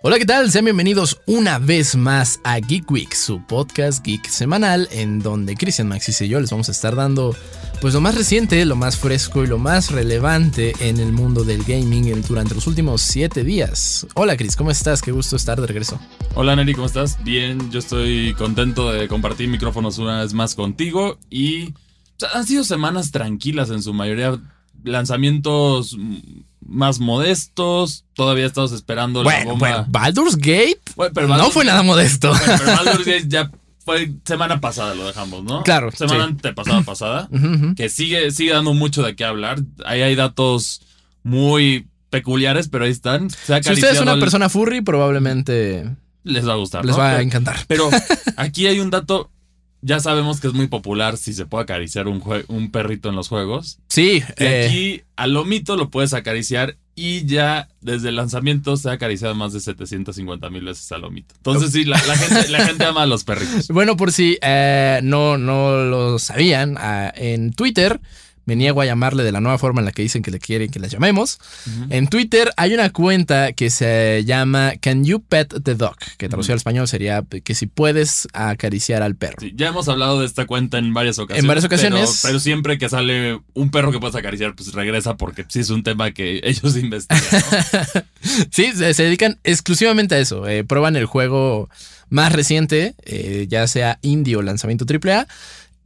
Hola, ¿qué tal? Sean bienvenidos una vez más a Geek Week, su podcast geek semanal, en donde Christian Maxis y yo les vamos a estar dando pues lo más reciente, lo más fresco y lo más relevante en el mundo del gaming durante los últimos 7 días. Hola Chris, ¿cómo estás? Qué gusto estar de regreso. Hola Neri, ¿cómo estás? Bien, yo estoy contento de compartir micrófonos una vez más contigo y han sido semanas tranquilas en su mayoría, lanzamientos más modestos. Todavía estamos esperando la bomba. Baldur's Gate no fue nada modesto. pero Baldur's Gate ya fue semana pasada, lo dejamos, ¿no? Claro. Semana antepasada pasada. Que sigue, sigue dando mucho de qué hablar. Ahí hay datos muy peculiares, pero ahí están. si usted es una persona furry, probablemente les va a gustar. Les va a encantar. Pero aquí hay un dato ya sabemos que es muy popular si se puede acariciar un, un perrito en los juegos. Sí. Y eh, aquí al lomito lo puedes acariciar y ya desde el lanzamiento se ha acariciado más de 750 mil veces al lomito. Entonces sí, la, gente, ama a los perritos. Bueno, por si eh, no, no lo sabían, ah, en Twitter me niego a llamarle de la nueva forma en la que dicen que le quieren que la llamemos. En Twitter hay una cuenta que se llama Can You Pet the Dog? Que traducido al español sería que si puedes acariciar al perro. ya hemos hablado de esta cuenta en varias ocasiones. En varias ocasiones. Pero, siempre que sale un perro que puedes acariciar, pues regresa porque sí es un tema que ellos investigan. sí, se, dedican exclusivamente a eso. Eh, prueban el juego más reciente, eh, ya sea indie o lanzamiento AAA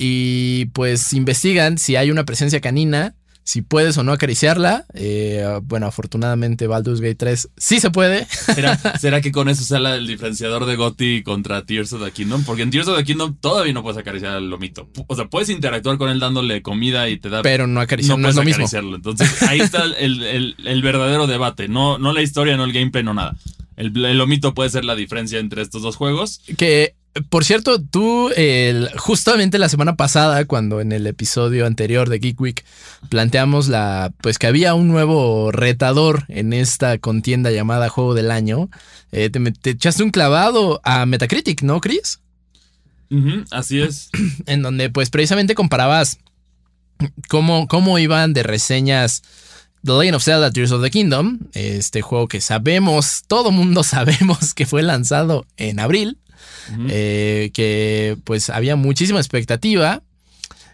y pues investigan si hay una presencia canina, si puedes o no acariciarla. Eh, bueno, afortunadamente Baldur's Gate 3 sí se puede. ¿Será, que con eso sale el diferenciador de Gotti contra Tears of the Kingdom? Porque en Tears of the Kingdom todavía no puedes acariciar al lomito. O sea, puedes interactuar con él dándole comida y te da... Pero no acariciar, no, es lo mismo. Entonces ahí está el, verdadero debate. No, no la historia, no el gameplay, no nada. El, el, lomito puede ser la diferencia entre estos dos juegos. Que por cierto, tú justamente la semana pasada, cuando en el episodio anterior de Geek Week planteamos la, pues que había un nuevo retador en esta contienda llamada Juego del Año, eh, te, echaste un clavado a Metacritic, ¿no, Chris? así es. En donde, pues, precisamente comparabas cómo, cómo iban de reseñas. The Legend of Zelda Tears of the Kingdom, este juego que sabemos, todo mundo sabemos que fue lanzado en abril, eh, que pues había muchísima expectativa.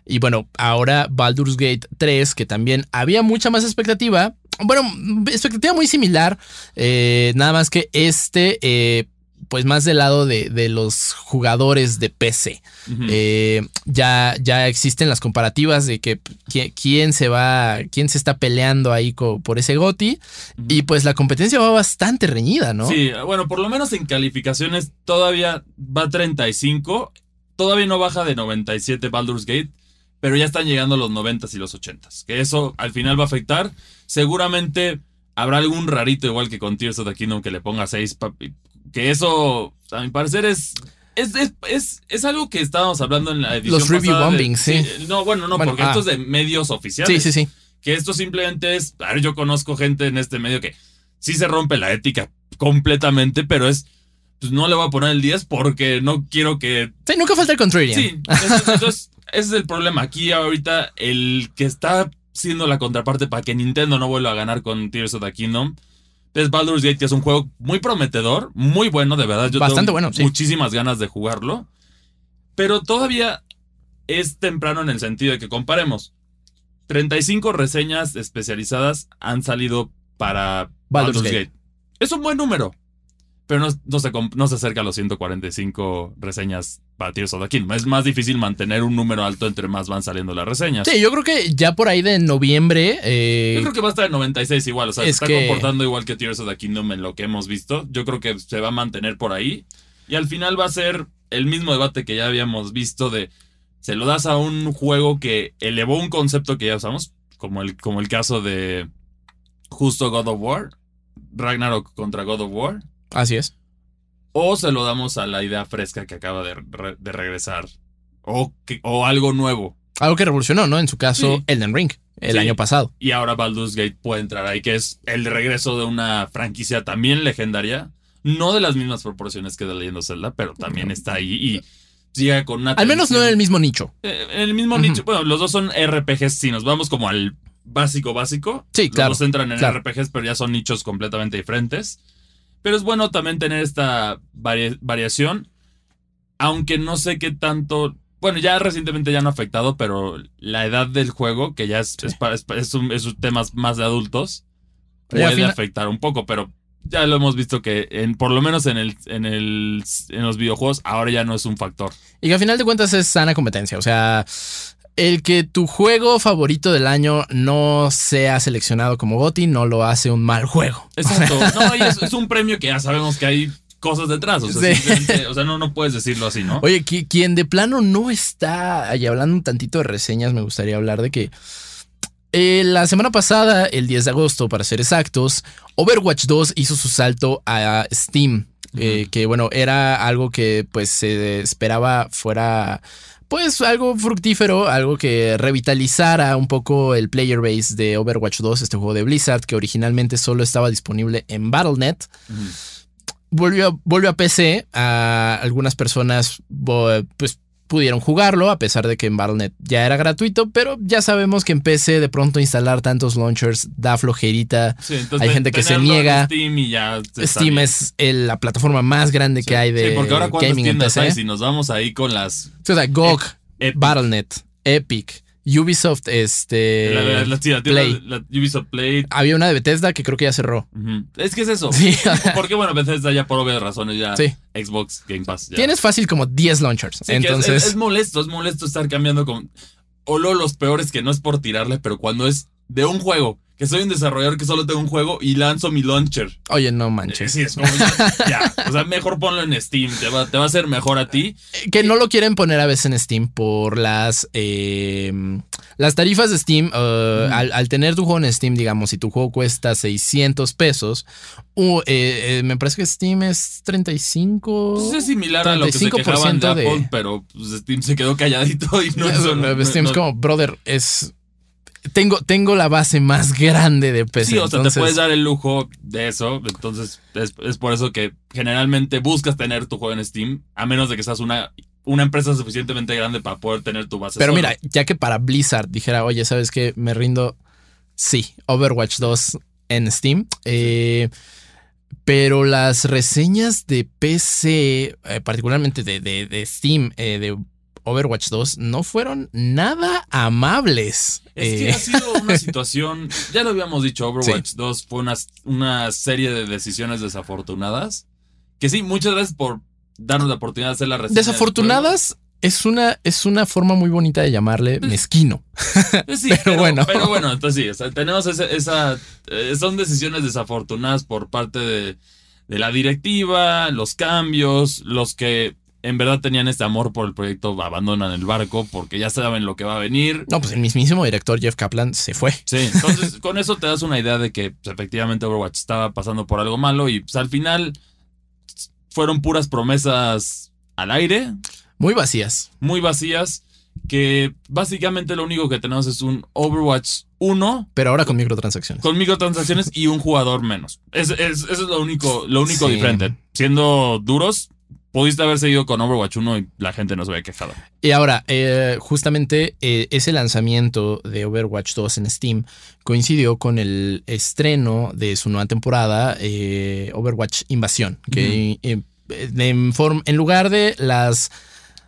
Y bueno, ahora Baldur's Gate 3, que también había mucha más expectativa. Bueno, expectativa muy similar. Eh, nada más que este eh, pues más del lado de, los jugadores de PC. Eh, ya, ya existen las comparativas de que quién se va, quién se está peleando ahí por ese GOTI. Y pues la competencia va bastante reñida, ¿no? Sí, bueno, por lo menos en calificaciones todavía va 35. Todavía no baja de 97 Baldur's Gate. Pero ya están llegando los 90 y los 80. Que eso al final va a afectar. Seguramente habrá algún rarito igual que con Tears of the Kingdom que le ponga 6 que eso, a mi parecer, es es, es, es, algo que estábamos hablando en la edición Los review bombings, sí. No, bueno, no, porque esto es ah. de medios oficiales. Sí, sí, sí. Que esto simplemente es. A ver, yo conozco gente en este medio que sí se rompe la ética completamente, pero es. Pues no le voy a poner el 10 porque no quiero que. Sí, nunca falta el contrarian. Sí, entonces, ese es el problema. Aquí ahorita el que está siendo la contraparte para que Nintendo no vuelva a ganar con Tears of the Kingdom es Baldur's Gate, que es un juego muy prometedor, muy bueno, de verdad. Yo Bastante bueno, Muchísimas ganas de jugarlo. Pero todavía es temprano en el sentido de que comparemos. 35 reseñas especializadas han salido para Baldur's, Gate. Es un buen número pero no, se, no se acerca a los 145 reseñas para Tears of the Kingdom. Es más difícil mantener un número alto entre más van saliendo las reseñas. Sí, yo creo que ya por ahí de noviembre. Eh, yo creo que va a estar en 96 igual. O sea, se está comportando igual que Tears of the Kingdom en lo que hemos visto. Yo creo que se va a mantener por ahí. Y al final va a ser el mismo debate que ya habíamos visto de. Se lo das a un juego que elevó un concepto que ya usamos, como el, como el caso de justo God of War, Ragnarok contra God of War Así es. O se lo damos a la idea fresca que acaba de, regresar. O, o algo nuevo. Algo que revolucionó, ¿no? En su caso, Elden Ring. el Sí. año pasado. Y ahora Baldur's Gate puede entrar ahí, que es el regreso de una franquicia también legendaria. No de las mismas proporciones que The Legend of Zelda, pero también está ahí y llega con una. Al menos no en el mismo nicho. Eh, En el mismo nicho. Bueno, los dos son RPGs. Si nos vamos como al básico, básico. Sí, los claro, dos entran en claro. RPGs, pero ya son nichos completamente diferentes. Pero es bueno también tener esta varia- variación. Aunque no sé qué tanto. Bueno, ya recientemente ya no ha afectado, pero la edad del juego, que ya es, Sí. es, para- es, es un, es un tema más de adultos, puede final- afectar un poco, pero ya lo hemos visto que en, por lo menos en, el, en, el, en los videojuegos ahora ya no es un factor. Y que al final de cuentas es sana competencia. O sea, el que tu juego favorito del año no sea seleccionado como GOTY no lo hace un mal juego. Exacto. No, y es, es un premio que ya sabemos que hay cosas detrás. O sea, Sí. o sea, no, no puedes decirlo así, ¿no? Oye, qui- quien de plano no está, y hablando un tantito de reseñas, me gustaría hablar de que eh, la semana pasada, el 10 de agosto, para ser exactos, Overwatch 2 hizo su salto a Steam, eh, que bueno, era algo que pues se esperaba fuera pues algo fructífero, algo que revitalizara un poco el player base de Overwatch 2, este juego de Blizzard que originalmente solo estaba disponible en Battle.net Ujú. volvió, a- volvió a PC. A algunas personas pues pudieron jugarlo, a pesar de que en Battle.net ya era gratuito, pero ya sabemos que en PC de pronto instalar tantos launchers da flojerita. Sí, entonces Hay gente que se niega. Steam y ya está Steam bien. es el- la plataforma más grande Sí. que hay de Sí, porque ahora gaming en PC. hay, si nos vamos ahí con las O sea, GOG, Battle.net, Epic, Ubisoft, este... la, la- Play. la Ubisoft Play. Había una de Bethesda que creo que ya cerró. Es que es eso. Sí. Porque bueno, Bethesda ya por obvias razones ya Sí. Xbox Game Pass. ya. Tienes fácil como 10 launchers. Sí, es- Entonces, es, es molesto, es molesto estar cambiando con. O luego los peores que no es por tirarle, pero cuando es de un juego, que soy un desarrollador que solo tengo un juego y lanzo mi launcher. oye, no Eh, manches. Sí, es como ya, ya. O sea, mejor ponlo en Steam, te va, te va a hacer mejor a ti. Que no lo quieren poner a veces en Steam por las eh, las tarifas de Steam. uh, Mm. al, al tener tu juego en Steam, digamos, si tu juego cuesta 600 pesos, uh, eh, eh, me parece que Steam es 35. Pues es similar a lo que se 35% quejaban de de- Apple, pero pues, Steam se quedó calladito y no no- Steam no- es como, brother, es. Tengo, tengo la base más grande de PC. Sí, o sea, entonces- te puedes dar el lujo de eso. Entonces, es, es por eso que generalmente buscas tener tu juego en Steam, a menos de que seas una, una empresa suficientemente grande para poder tener tu base. Pero solo. mira, ya que para Blizzard dijera, oye, ¿sabes qué? Me rindo. Sí, Overwatch 2 en Steam. Eh, pero las reseñas de PC, eh, particularmente de, de- de Steam, eh, de Overwatch 2, no fueron nada amables. Es que Eh, ha sido una situación, ya lo habíamos dicho, Overwatch 2 fue una, una serie de decisiones desafortunadas. Que sí, muchas gracias por darnos la oportunidad de hacer la reseña. desafortunadas es una, es una forma muy bonita de llamarle mezquino. juego. Eh, Sí, pero pero, bueno. bueno. Pero bueno, entonces sí, o sea, tenemos esa, esa, eh, son decisiones desafortunadas por parte de, de la directiva, los cambios, los que en verdad tenían este amor por el proyecto abandonan el barco porque ya saben lo que va a venir. No, pues el mismísimo director Jeff Kaplan se fue. Sí, entonces con eso te das una idea de que pues, efectivamente Overwatch estaba pasando por algo malo y pues al final fueron puras promesas al aire, Muy vacías. muy vacías, que básicamente lo único que tenemos es un Overwatch 1 Pero ahora con microtransacciones. con microtransacciones y un jugador menos. Es, es- eso es lo único, lo único Sí. diferente. Siendo duros, pudiste haber seguido con Overwatch 1 y la gente no se había quejado. Y ahora, eh, justamente eh, ese lanzamiento de Overwatch 2 en Steam coincidió con el estreno de su nueva temporada, eh, Overwatch Invasión, que en, lugar de las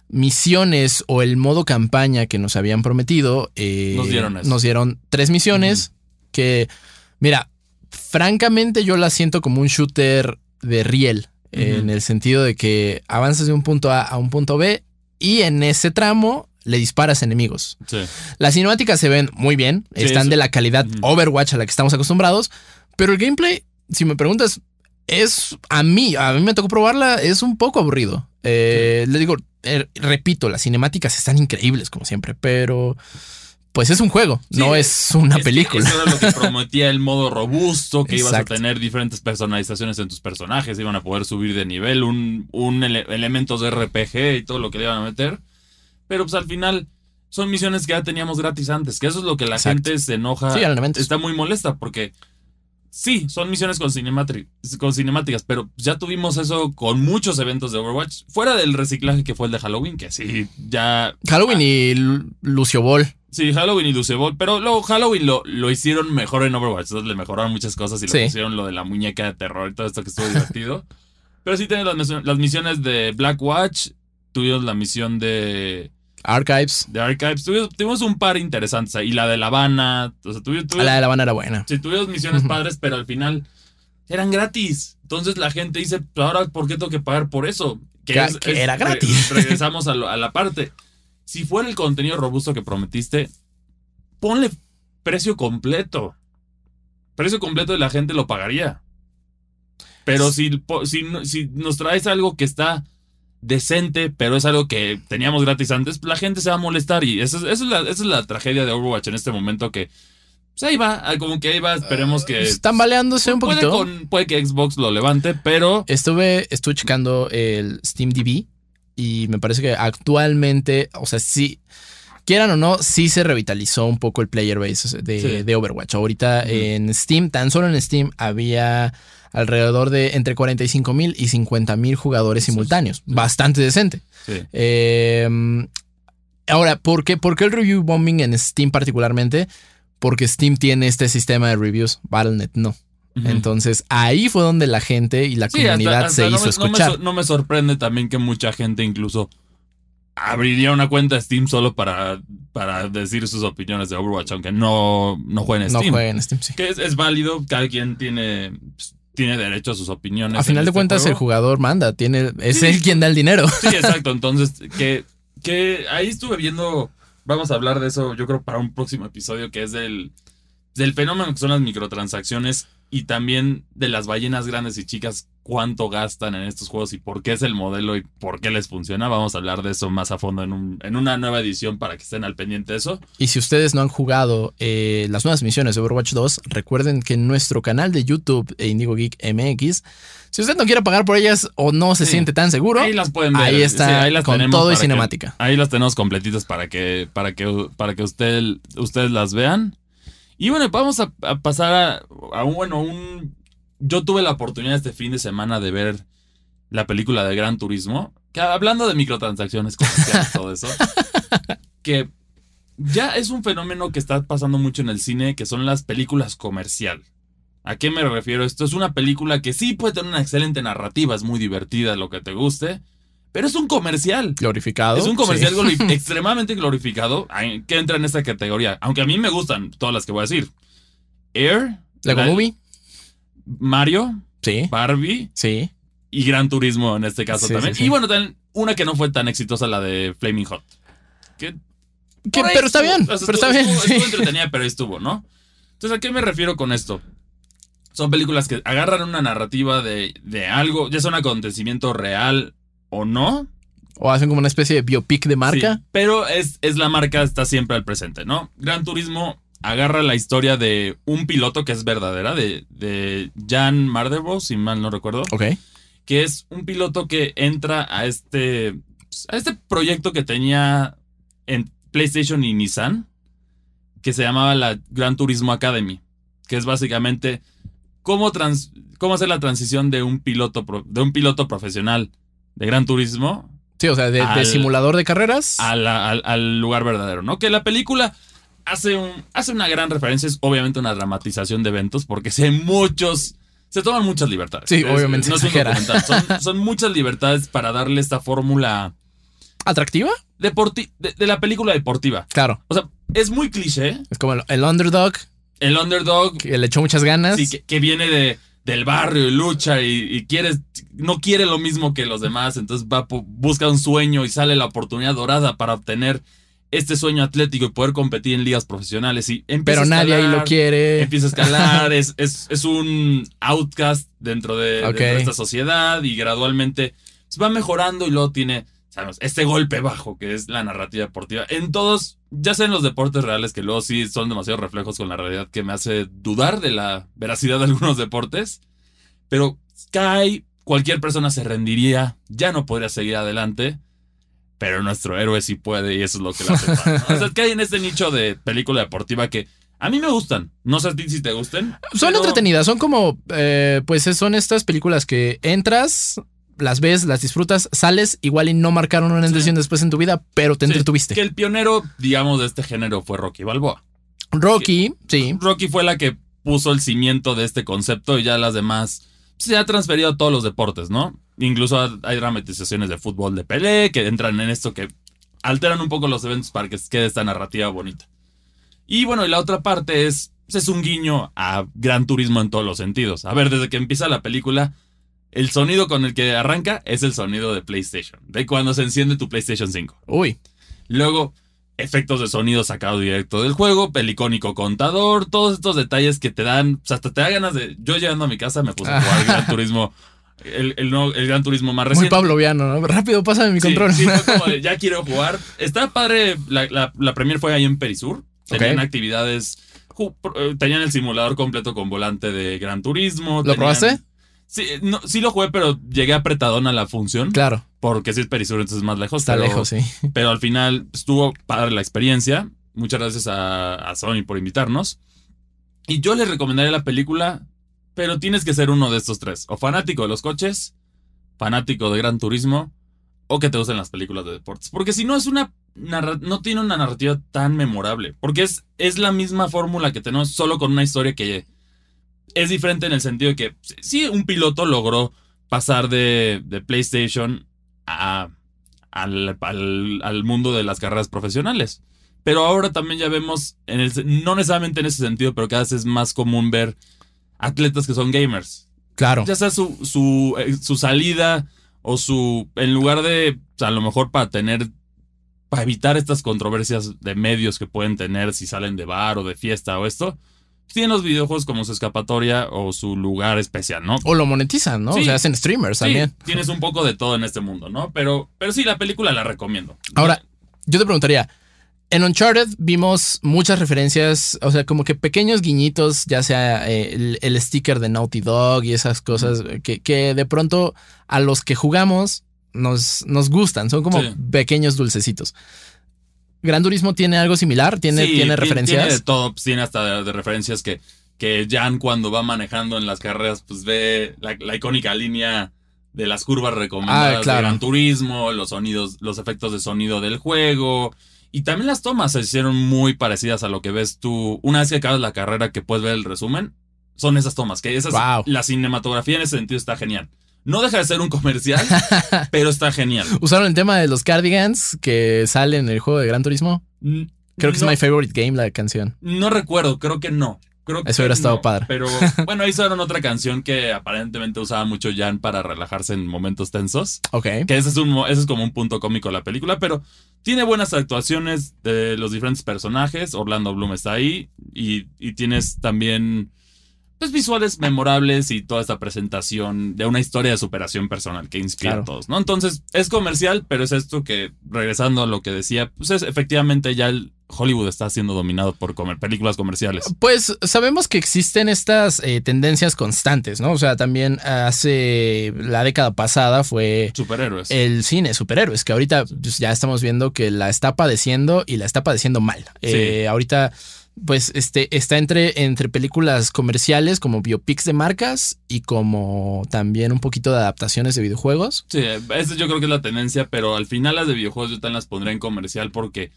misiones o el modo campaña que nos habían prometido, Nos dieron eso. nos dieron tres misiones que, mira, francamente yo las siento como un shooter de riel, en el sentido de que avanzas de un punto A a un punto B y en ese tramo le disparas enemigos. Sí. Las cinemáticas se ven muy bien, Sí, están eso- de la calidad. Overwatch a la que estamos acostumbrados, pero el gameplay, si me preguntas, es a mí, a mí me tocó probarla, es un poco aburrido. Eh, Le digo, eh, repito, las cinemáticas están increíbles como siempre, pero pues es un juego, Sí, no es una Es película. Eso era lo que prometía el modo robusto, que ibas a tener diferentes personalizaciones en tus personajes, iban a poder subir de nivel, un, un ele- elementos de RPG y todo lo que le iban a meter. Pero pues al final son misiones que ya teníamos gratis antes, que eso es lo que la Exacto. gente se enoja, Sí, está muy molesta porque sí, son misiones con, con cinemáticas, pero ya tuvimos eso con muchos eventos de Overwatch, fuera del reciclaje que fue el de Halloween, que sí, ya... Halloween y Lu- Lucio Ball. Sí, Halloween y Lucebol, pero luego Halloween lo, lo hicieron mejor en Overwatch, entonces le mejoraron muchas cosas y Sí. le pusieron lo de la muñeca de terror y todo esto que estuvo divertido. pero sí tienes las, misiones- las misiones de Black Watch, tuvimos la misión de, Archives. de Archives, tuvimos, tuvimos un par interesantes ahí, la de La Habana, o sea, tuvimos, A la de La Habana era buena. sí, tuvimos misiones padres, pero al final eran gratis. Entonces la gente dice, "Pues ahora, ¿por qué tengo que pagar por eso? Que- que era gratis. re- regresamos a, lo- a la parte. Si fuera el contenido robusto que prometiste, ponle precio completo. Precio completo y la gente lo pagaría. Pero si, si, no- si nos traes algo que está decente, pero es algo que teníamos gratis antes, la gente se va a molestar. Y eso, es- la, esa es la tragedia de Overwatch en este momento que... Pues ahí va, ah, como que ahí va, esperemos que... Están baleándose un Puede, poquito. con- puede que Xbox lo levante, pero... Estuve, estuve checando el Steam DB y me parece que actualmente, o sea, sí, quieran o no, sí se revitalizó un poco el player base de, Sí. de Overwatch. Ahorita en Steam, tan solo en Steam, había alrededor de entre 45 mil y 50 mil jugadores simultáneos. Bastante decente. Eh, ahora, ¿por qué, ¿por qué el review bombing en Steam particularmente? Porque Steam tiene este sistema de reviews, Battle.net no. Entonces ahí fue donde la gente y la Sí, comunidad hasta se hizo me- no me escuchar. No me, sorprende también que mucha gente incluso abriría una cuenta de Steam solo para, para decir sus opiniones de Overwatch, aunque no, no jueguen en no Steam. jueguen en Steam, sí. Que es, es válido, cada quien tiene, pues, tiene derecho a sus opiniones. A final de este cuentas, el jugador manda, tiene, es Sí. él quien da el dinero. Sí, exacto. Entonces, que, que ahí estuve viendo, vamos a hablar de eso, yo creo, para un próximo episodio, que es del, del fenómeno que son las microtransacciones y también de las ballenas grandes y chicas, cuánto gastan en estos juegos y por qué es el modelo y por qué les funciona. Vamos a hablar de eso más a fondo en, un- en una nueva edición para que estén al pendiente de eso. Y si ustedes no han jugado eh, las nuevas misiones de Overwatch 2, recuerden que en nuestro canal de YouTube, e Indigo Geek MX, si usted no quiere pagar por ellas o no se Sí. siente tan seguro, Ahí las pueden ver. ahí está Sí, ahí las con todo y que- cinemática. Ahí las tenemos completitas para que, para que, para que usted, ustedes las vean. Y bueno, vamos a, a pasar a, a un, bueno, un... Yo tuve la oportunidad este fin de semana de ver la película de Gran Turismo. Que hablando de microtransacciones, comerciales, todo eso. Que ya es un fenómeno que está pasando mucho en el cine, que son las películas comercial. ¿A qué me refiero? Esto es una película que sí puede tener una excelente narrativa, es muy divertida, lo que te guste, pero es un comercial. Glorificado. Es un comercial sí. extremadamente glorificado que entra en esta categoría. Aunque a mí me gustan todas las que voy a decir. Air, Lego la- Movie. Mario, Sí, Barbie sí. y Gran Turismo en este caso Sí, también. sí. Y bueno, también una que no fue tan exitosa, la de Flaming Hot. Que pero está bien, O sea, pero estuvo- está bien. Estuvo, entretenida, pero ahí estuvo, ¿no? Entonces, ¿a qué me refiero con esto? Son películas que agarran una narrativa de, de algo, ya sea un acontecimiento real o no, O hacen como una especie de biopic de marca. Sí, pero es, es la marca, está siempre al presente, ¿no? Gran Turismo agarra la historia de un piloto que es verdadera, de, de Jan Marderbo, si mal no recuerdo, Ok. que es un piloto que entra a este, a este proyecto que tenía en PlayStation y Nissan, que se llamaba la Gran Turismo Academy, que es básicamente cómo, trans- cómo hacer la transición de un piloto, de un piloto profesional de Gran Turismo Sí, o sea, de, simulador de carreras. la- al, al lugar verdadero, ¿no? Que la película hace, un, hace una gran referencia, es obviamente una dramatización de eventos, porque si hay muchos, se toman muchas libertades. Sí, Es- obviamente No es son, son muchas libertades para darle esta fórmula ¿Atractiva? deporti- de, de la película deportiva. Claro. O sea, es muy cliché, Es como el, el underdog el underdog que le echó muchas ganas. sí, que, que viene de, del barrio y lucha y, y quiere, no quiere lo mismo que los demás, entonces va, busca un sueño y sale la oportunidad dorada para obtener este sueño atlético y poder competir en ligas profesionales. Y empieza pero nadie ahí lo quiere. Empieza a escalar, es, es, es un outcast dentro de, Ok. dentro de esta sociedad y gradualmente pues, va mejorando y luego tiene sabemos, este golpe bajo que es la narrativa deportiva. En todos, ya sea en los deportes reales, que luego sí son demasiados reflejos con la realidad que me hace dudar de la veracidad de algunos deportes, pero cae, cualquier persona se rendiría, ya no podría seguir adelante. pero nuestro héroe sí puede y eso es lo que le hace. O sea, hay en este nicho de película deportiva que a mí me gustan. No sé a ti si te gusten. Son pero- entretenidas, son como, eh, pues son estas películas que entras, las ves, las disfrutas, sales, igual y no marcaron una intención después en tu vida, pero te Sí, entretuviste. Que el pionero, digamos, de este género fue Rocky Balboa. Rocky, sí. Rocky fue la que puso el cimiento de este concepto y ya las demás se ha transferido a todos los deportes, ¿no? Incluso hay dramatizaciones de fútbol de Pelé que entran en esto que alteran un poco los eventos para que quede esta narrativa bonita. Y bueno, y la otra parte es, pues, es un guiño a Gran Turismo en todos los sentidos. A ver, desde que empieza la película, el sonido con el que arranca es el sonido de PlayStation, de cuando se enciende tu PlayStation 5. Uy, Luego, efectos de sonido sacado directo del juego, el icónico contador, todos estos detalles que te dan, o sea, hasta te da ganas de... Yo llegando a mi casa me puse a jugar Gran Turismo, el, el, Gran Turismo más muy reciente. pavloviano, ¿no? Rápido, pásame mi Sí, control. sí, fue como de, ya quiero jugar. Está padre, la, la, la premier fue ahí en Perisur, tenían actividades, ju- eh, tenían el simulador completo con volante de Gran Turismo. ¿Lo tenían- probaste? Sí, no, sí lo jugué, pero llegué apretadón a la función. Claro, Porque si es Perisur, entonces es más lejos. está pero- lejos, sí. pero al final estuvo padre la experiencia. Muchas gracias a, a Sony por invitarnos. Y yo les recomendaría la película, pero tienes que ser uno de estos tres. O fanático de los coches, fanático de Gran Turismo, o que te gusten las películas de deportes. Porque si no es una no tiene una narrativa tan memorable. Porque es, es la misma fórmula que tenemos, solo con una historia que es diferente en el sentido de que sí, un piloto logró pasar de, de PlayStation a, al, al- al mundo de las carreras profesionales. Pero ahora también ya vemos, en el, no necesariamente en ese sentido, pero cada vez es más común ver atletas que son gamers. Claro. Ya sea su, su, eh, su salida o su, en lugar de, a lo mejor para tener, para evitar estas controversias de medios que pueden tener si salen de bar o de fiesta o esto, tienen los videojuegos como su escapatoria o su lugar especial, ¿no? O lo monetizan, ¿no? Sí. O sea, hacen streamers Sí, también. tienes un poco de todo en este mundo, ¿no? Pero, pero sí, la película la recomiendo. Ahora, yo te preguntaría, en Uncharted vimos muchas referencias, o sea, como que pequeños guiñitos, ya sea eh, el, el sticker de Naughty Dog y esas cosas que, que de pronto a los que jugamos nos, nos gustan, son como Sí. pequeños dulcecitos. Gran Turismo tiene algo similar, tiene, Sí, tiene ti- referencias. Tiene de todo, pues, tiene hasta de, de referencias que, que Jan cuando va manejando en las carreras, pues ve la, la icónica línea de las curvas recomendadas Ah, claro. de Gran Turismo, los sonidos, los efectos de sonido del juego. Y también las tomas se hicieron muy parecidas a lo que ves tú. Una vez que acabas la carrera que puedes ver el resumen, son esas tomas. Que esas, Wow. la cinematografía en ese sentido está genial. No deja de ser un comercial, pero está genial. Usaron el tema de los cardigans que sale en el juego de Gran Turismo. Creo que No- es My Favorite Game la canción. No recuerdo, creo que no. Creo Eso que hubiera estado no, padre. Pero bueno, hicieron otra canción que aparentemente usaba mucho Jan para relajarse en momentos tensos. Ok. Que ese es, un, ese es como un punto cómico de la película, pero tiene buenas actuaciones de los diferentes personajes. Orlando Bloom está ahí y, y tienes también pues, visuales memorables y toda esta presentación de una historia de superación personal que inspira Claro. a todos, ¿no? Entonces es comercial, pero es esto que, regresando a lo que decía, pues es efectivamente ya el Hollywood está siendo dominado por comer películas comerciales. Pues sabemos que existen estas eh, tendencias constantes, ¿no? O sea, también hace la década pasada fue Superhéroes. el cine superhéroes, que ahorita pues, ya estamos viendo que la está padeciendo y la está padeciendo mal. Eh, ahorita, pues, este, está entre, entre películas comerciales como biopics de marcas y como también un poquito de adaptaciones de videojuegos. Sí, esa yo creo que es la tendencia, pero al final las de videojuegos yo también las pondré en comercial porque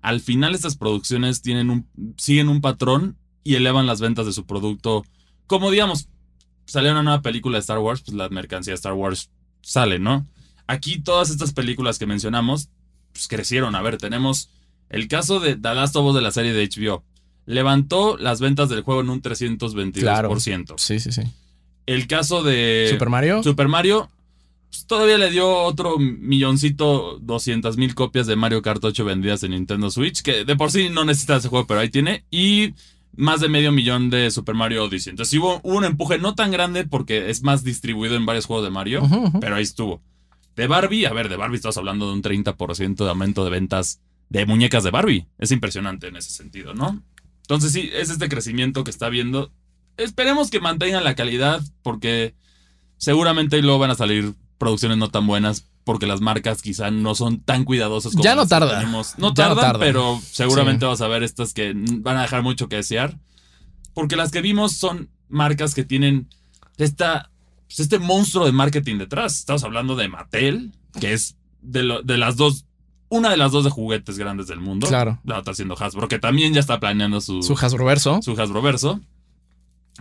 al final estas producciones tienen un, siguen un patrón y elevan las ventas de su producto. Como digamos, salió una nueva película de Star Wars, pues la mercancía de Star Wars sale, ¿no? Aquí todas estas películas que mencionamos, pues crecieron. A ver, tenemos el caso de The Last of Us de la serie de HBO. Levantó las ventas del juego en un 322%. Claro. Sí, sí, sí. El caso de Super Mario. Super Mario pues, todavía le dio otro milloncito, 200 mil copias de Mario Kart 8 vendidas en Nintendo Switch, que de por sí no necesita ese juego, pero ahí tiene. Y más de medio millón de Super Mario Odyssey. Entonces sí hubo, hubo un empuje no tan grande porque es más distribuido en varios juegos de Mario, pero ahí estuvo. De Barbie, a ver, de Barbie estás hablando de un 30% de aumento de ventas de muñecas de Barbie. Es impresionante en ese sentido, ¿no? Entonces sí, es este crecimiento que está viendo. Esperemos que mantengan la calidad porque seguramente luego van a salir producciones no tan buenas, porque las marcas quizá no son tan cuidadosas como Ya no tarda. tenemos. No Ya no tardan, tarda. pero seguramente Sí. vas a ver estas que van a dejar mucho que desear. Porque las que vimos son marcas que tienen esta, pues, este monstruo de marketing detrás. Estamos hablando de Mattel, que es de, lo- de las dos, una de las dos de juguetes grandes del mundo. Claro. La otra siendo Hasbro, que también ya está planeando su, Su Hasbroverso. su Hasbro Verso.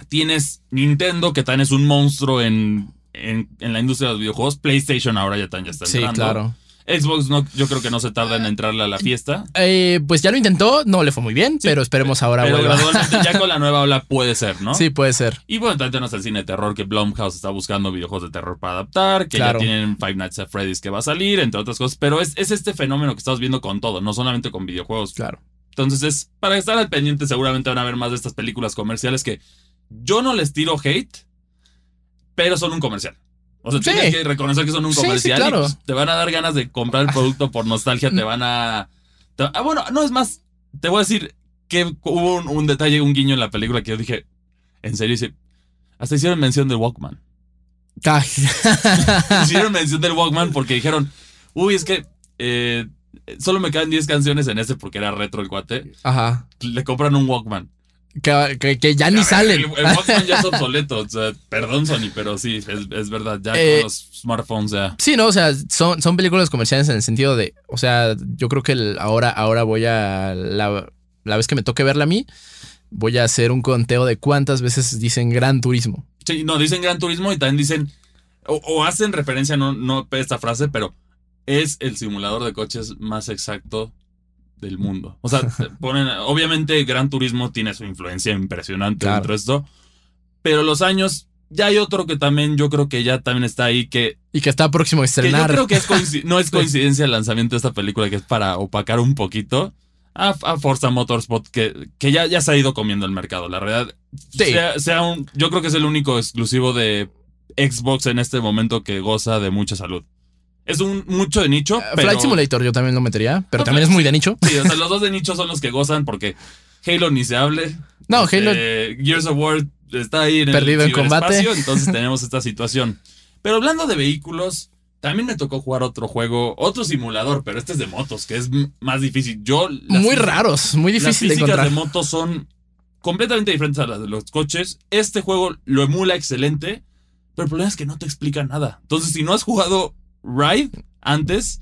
Tienes Nintendo, que también es un monstruo en, en, en la industria de los videojuegos. PlayStation ahora ya, tan- ya está Sí, entrando. claro. Xbox no, yo creo que no se tarda en entrarle a la fiesta. Eh, pues ya lo intentó, no le fue muy bien, pero esperemos ahora Pero vuelva. gradualmente ya con la nueva ola puede ser, ¿no? Sí, puede ser. Y bueno, también tenemos el cine de terror que Blumhouse está buscando videojuegos de terror para adaptar, que Claro. ya tienen Five Nights at Freddy's que va a salir, entre otras cosas. Pero es, es este fenómeno que estamos viendo con todo, no solamente con videojuegos. Claro. Entonces es para estar al pendiente, seguramente van a ver más de estas películas comerciales que yo no les tiro hate, pero son un comercial. O sea, Sí. tienes que reconocer que son un Sí, sí, comercial claro. y pues, te van a dar ganas de comprar el producto por nostalgia, te van a... te- ah, bueno, no es más, te voy a decir que hubo un, un detalle, un guiño en la película que yo dije, en serio, dice, hasta hicieron mención del Walkman. Hicieron mención del Walkman porque dijeron, uy, es que eh, solo me quedan 10 canciones en este porque era retro el cuate. Ajá. Le compran un Walkman. Que, que- que ya ni ver, salen. El, el Walkman ya es obsoleto. O sea, perdón, Sony, pero sí, es, es verdad. Ya Eh, con los smartphones ya. Sí, no, o sea, son, son películas comerciales en el sentido de, o sea, yo creo que el- ahora, ahora voy a, la, la vez que me toque verla a mí, voy a hacer un conteo de cuántas veces dicen Gran Turismo. Sí, no, dicen Gran Turismo y también dicen, o, o hacen referencia, no, no esta frase, pero es el simulador de coches más exacto del mundo. O sea, ponen, obviamente Gran Turismo tiene su influencia impresionante Claro. dentro de esto, pero los años, ya hay otro que también yo creo que ya también está ahí, que, Y que está próximo a que yo estrenar. creo que es no es coincidencia el lanzamiento de esta película, que es para opacar un poquito. A, a Forza Motorsport, que, que ya, ya se ha ido comiendo el mercado. La realidad, Sí. sea, sea un, yo creo que es el único exclusivo de Xbox en este momento que goza de mucha salud. Es un mucho de nicho, Eh, pero... Flight Simulator yo también lo metería, pero No, también es muy de nicho. Sí, o sea, los dos de nicho son los que gozan porque Halo ni se hable. No, Este, Halo Gears of War está ahí en Perdido el en combate. entonces tenemos esta situación. Pero hablando de vehículos, también me tocó jugar otro juego, otro simulador, pero este es de motos, que es más difícil. Yo las muy raros, muy Las difícil de físicas encontrar. de motos son completamente diferentes a las de los coches. Este juego lo emula excelente, pero el problema es que no te explica nada. Entonces, si no has jugado Ride antes,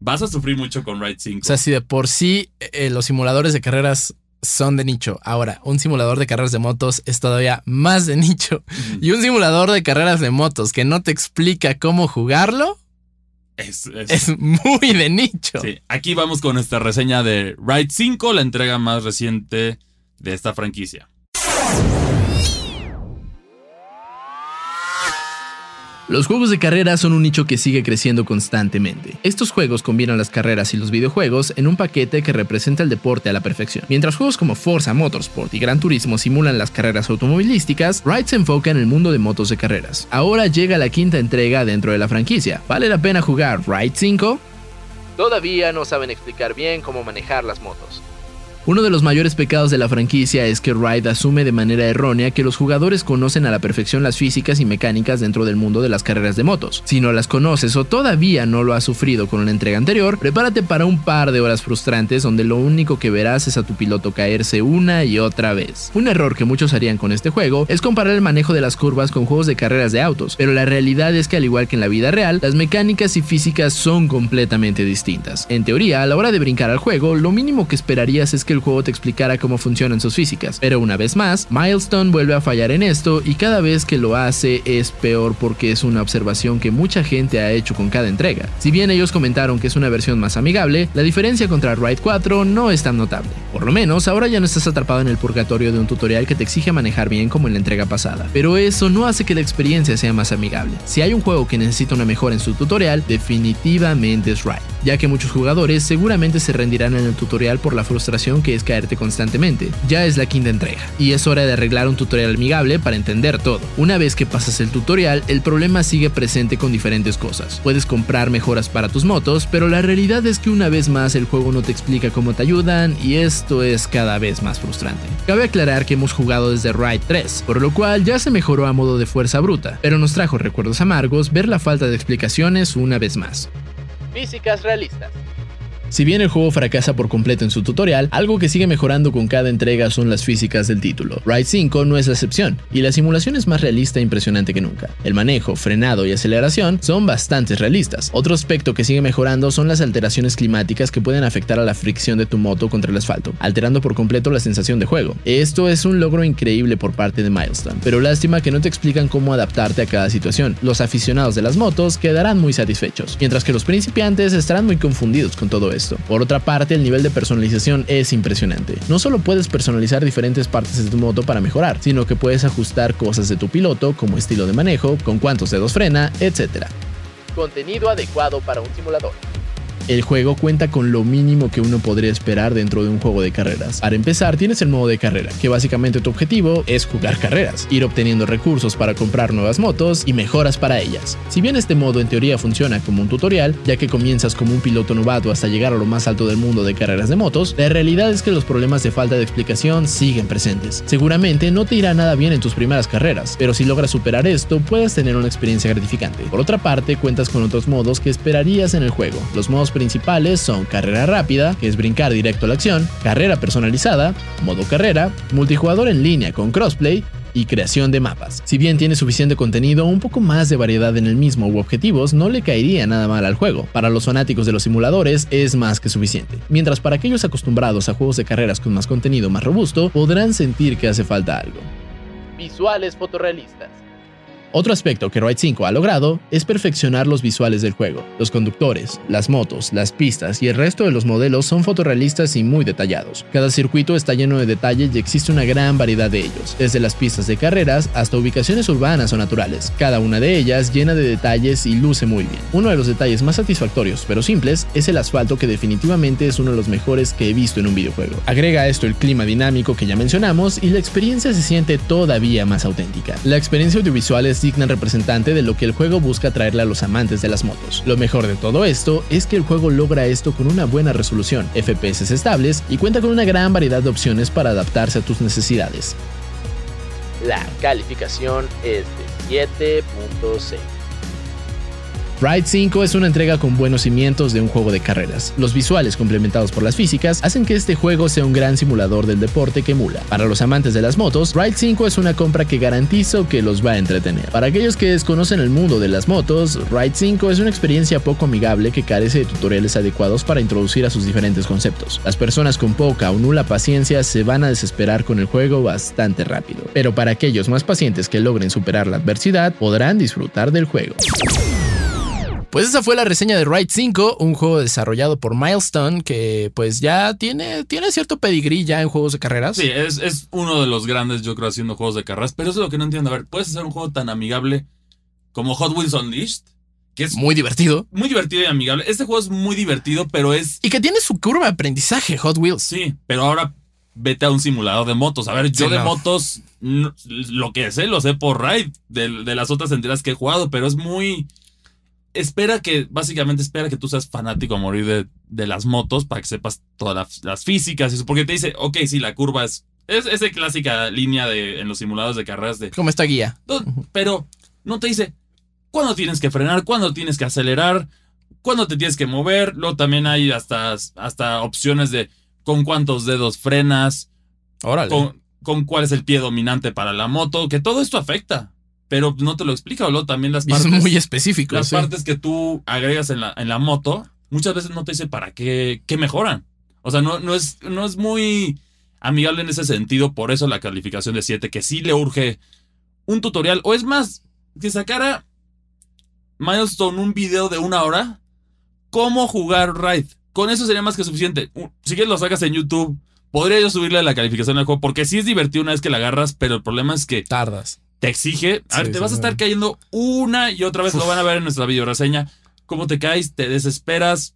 vas a sufrir mucho con Ride 5. O sea, si de por sí eh, los simuladores de carreras son de nicho, ahora un simulador de carreras de motos es todavía más de nicho. Y un simulador de carreras de motos que no te explica cómo jugarlo es, es- es muy de nicho. sí. Aquí vamos con esta reseña de Ride 5, la entrega más reciente de esta franquicia. Los juegos de carrera son un nicho que sigue creciendo constantemente. Estos juegos combinan las carreras y los videojuegos en un paquete que representa el deporte a la perfección. Mientras juegos como Forza Motorsport y Gran Turismo simulan las carreras automovilísticas, Ride se enfoca en el mundo de motos de carreras. Ahora llega la quinta entrega dentro de la franquicia. ¿Vale la pena jugar Ride 5? Todavía no saben explicar bien cómo manejar las motos. Uno de los mayores pecados de la franquicia es que Ride asume de manera errónea que los jugadores conocen a la perfección las físicas y mecánicas dentro del mundo de las carreras de motos. Si no las conoces o todavía no lo has sufrido con una entrega anterior, prepárate para un par de horas frustrantes donde lo único que verás es a tu piloto caerse una y otra vez. Un error que muchos harían con este juego es comparar el manejo de las curvas con juegos de carreras de autos, pero la realidad es que al igual que en la vida real, las mecánicas y físicas son completamente distintas. En teoría, a la hora de brincar al juego, lo mínimo que esperarías es que el juego te explicara cómo funcionan sus físicas. Pero una vez más, Milestone vuelve a fallar en esto y cada vez que lo hace es peor porque es una observación que mucha gente ha hecho con cada entrega. Si bien ellos comentaron que es una versión más amigable, la diferencia contra Ride 4 no es tan notable. Por lo menos, ahora ya no estás atrapado en el purgatorio de un tutorial que te exige manejar bien como en la entrega pasada. Pero eso no hace que la experiencia sea más amigable. Si hay un juego que necesita una mejora en su tutorial, definitivamente es Ride. Ya que muchos jugadores seguramente se rendirán en el tutorial por la frustración que es caerte constantemente. Ya es la quinta entrega, y es hora de arreglar un tutorial amigable para entender todo. Una vez que pasas el tutorial, el problema sigue presente con diferentes cosas. Puedes comprar mejoras para tus motos, pero la realidad es que una vez más el juego no te explica cómo te ayudan y esto es cada vez más frustrante. Cabe aclarar que hemos jugado desde Ride 3, por lo cual ya se mejoró a modo de fuerza bruta, pero nos trajo recuerdos amargos ver la falta de explicaciones una vez más. Físicas realistas. Si bien el juego fracasa por completo en su tutorial, algo que sigue mejorando con cada entrega son las físicas del título. Ride 5 no es la excepción, y la simulación es más realista e impresionante que nunca. El manejo, frenado y aceleración son bastante realistas. Otro aspecto que sigue mejorando son las alteraciones climáticas que pueden afectar a la fricción de tu moto contra el asfalto, alterando por completo la sensación de juego. Esto es un logro increíble por parte de Milestone, pero lástima que no te explican cómo adaptarte a cada situación. Los aficionados de las motos quedarán muy satisfechos, mientras que los principiantes estarán muy confundidos con todo esto. Por otra parte, el nivel de personalización es impresionante. No solo puedes personalizar diferentes partes de tu moto para mejorar, sino que puedes ajustar cosas de tu piloto como estilo de manejo, con cuántos dedos frena, etc. Contenido adecuado para un simulador. El juego cuenta con lo mínimo que uno podría esperar dentro de un juego de carreras. Para empezar, tienes el modo de carrera, que básicamente tu objetivo es jugar carreras, ir obteniendo recursos para comprar nuevas motos y mejoras para ellas. Si bien este modo en teoría funciona como un tutorial, ya que comienzas como un piloto novato hasta llegar a lo más alto del mundo de carreras de motos, la realidad es que los problemas de falta de explicación siguen presentes. Seguramente no te irá nada bien en tus primeras carreras, pero si logras superar esto, puedes tener una experiencia gratificante. Por otra parte, cuentas con otros modos que esperarías en el juego. Los modos principales son carrera rápida, que es brincar directo a la acción, carrera personalizada, modo carrera, multijugador en línea con crossplay, y creación de mapas. Si bien tiene suficiente contenido, un poco más de variedad en el mismo u objetivos no le caería nada mal al juego. Para los fanáticos de los simuladores es más que suficiente. Mientras para aquellos acostumbrados a juegos de carreras con más contenido más robusto, podrán sentir que hace falta algo. Visuales fotorrealistas. Otro aspecto que Ride 5 ha logrado es perfeccionar los visuales del juego. Los conductores, las motos, las pistas y el resto de los modelos son fotorrealistas y muy detallados. Cada circuito está lleno de detalle y existe una gran variedad de ellos, desde las pistas de carreras hasta ubicaciones urbanas o naturales. Cada una de ellas llena de detalles y luce muy bien. Uno de los detalles más satisfactorios pero simples es el asfalto que definitivamente es uno de los mejores que he visto en un videojuego. Agrega a esto el clima dinámico que ya mencionamos y la experiencia se siente todavía más auténtica. La experiencia audiovisual es digna representante de lo que el juego busca traerle a los amantes de las motos. Lo mejor de todo esto es que el juego logra esto con una buena resolución, FPS estables y cuenta con una gran variedad de opciones para adaptarse a tus necesidades. La calificación es de 7.6. Ride 5 es una entrega con buenos cimientos de un juego de carreras. Los visuales complementados por las físicas hacen que este juego sea un gran simulador del deporte que emula. Para los amantes de las motos, Ride 5 es una compra que garantizo que los va a entretener. Para aquellos que desconocen el mundo de las motos, Ride 5 es una experiencia poco amigable que carece de tutoriales adecuados para introducir a sus diferentes conceptos. Las personas con poca o nula paciencia se van a desesperar con el juego bastante rápido. Pero para aquellos más pacientes que logren superar la adversidad, podrán disfrutar del juego. Pues esa fue la reseña de Ride 5, un juego desarrollado por Milestone que pues ya tiene, tiene cierto pedigrí ya en juegos de carreras. Sí, es, es uno de los grandes yo creo haciendo juegos de carreras, pero eso es lo que no entiendo. A ver, ¿puedes hacer un juego tan amigable como Hot Wheels Unleashed? Que es muy divertido. Muy divertido y amigable. Este juego es muy divertido, pero es... Y que tiene su curva de aprendizaje, Hot Wheels. Sí, pero ahora vete a un simulador de motos. A ver, yo Sí, de no. motos, no- lo que sé, lo sé por Ride, de, de las otras enteras que he jugado, pero es muy... Espera que, básicamente espera que tú seas fanático a morir de, de las motos para que sepas todas las, las físicas y eso. Porque te dice, ok, sí, la curva es... Es esa clásica línea de, en los simuladores de carreras de... Como esta guía. Pero no te dice cuándo tienes que frenar, cuándo tienes que acelerar, cuándo te tienes que mover. Luego también hay hasta, hasta opciones de con cuántos dedos frenas, Órale. con, con cuál es el pie dominante para la moto, que todo esto afecta. Pero no te lo explica, o también las Y es partes, muy específico. las sí. partes que tú agregas en la, en la moto, muchas veces no te dice para qué, qué mejoran. O sea, no, no, es, no es muy amigable en ese sentido, por eso la calificación de 7, que sí le urge un tutorial, o es más, que sacara Milestone un video de una hora, cómo jugar Ride. Con eso sería más que suficiente. Si quieres lo sacas en YouTube, podría yo subirle la calificación al juego, porque sí es divertido una vez que la agarras, pero el problema es que Tardas. Te exige. A ver, Sí, te vas a estar cayendo una y otra vez. Lo van a ver en nuestra videoreseña. Cómo te caes, te desesperas.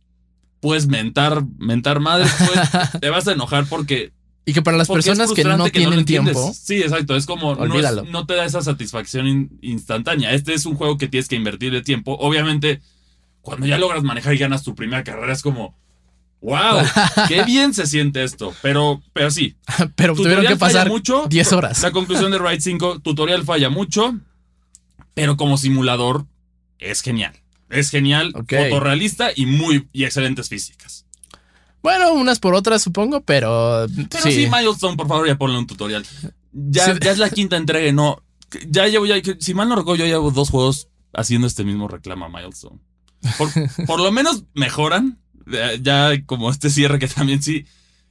puedes mentar, mentar madre, pues, te vas a enojar porque y que para las personas que no tienen tiempo. Sí, exacto. Es como no, no, te da esa satisfacción instantánea. Este es un juego que tienes que invertir de tiempo. Obviamente, cuando ya logras manejar y ganas tu primera carrera, es como. ¡Wow! ¡Qué bien se siente esto! Pero, pero sí. pero tuvieron que pasar mucho, 10 horas. La conclusión de Ride 5, tutorial falla mucho, pero como simulador es genial. Es genial, fotorrealista y muy y excelentes físicas. Bueno, unas por otras, supongo, pero. Pero sí, Milestone, por favor, ya ponle un tutorial. Ya, ya es la quinta entrega, no. Ya llevo, ya, si mal no recuerdo, yo llevo dos juegos haciendo este mismo reclamo a Milestone. Por, lo menos mejoran. Ya como este cierre que también sí.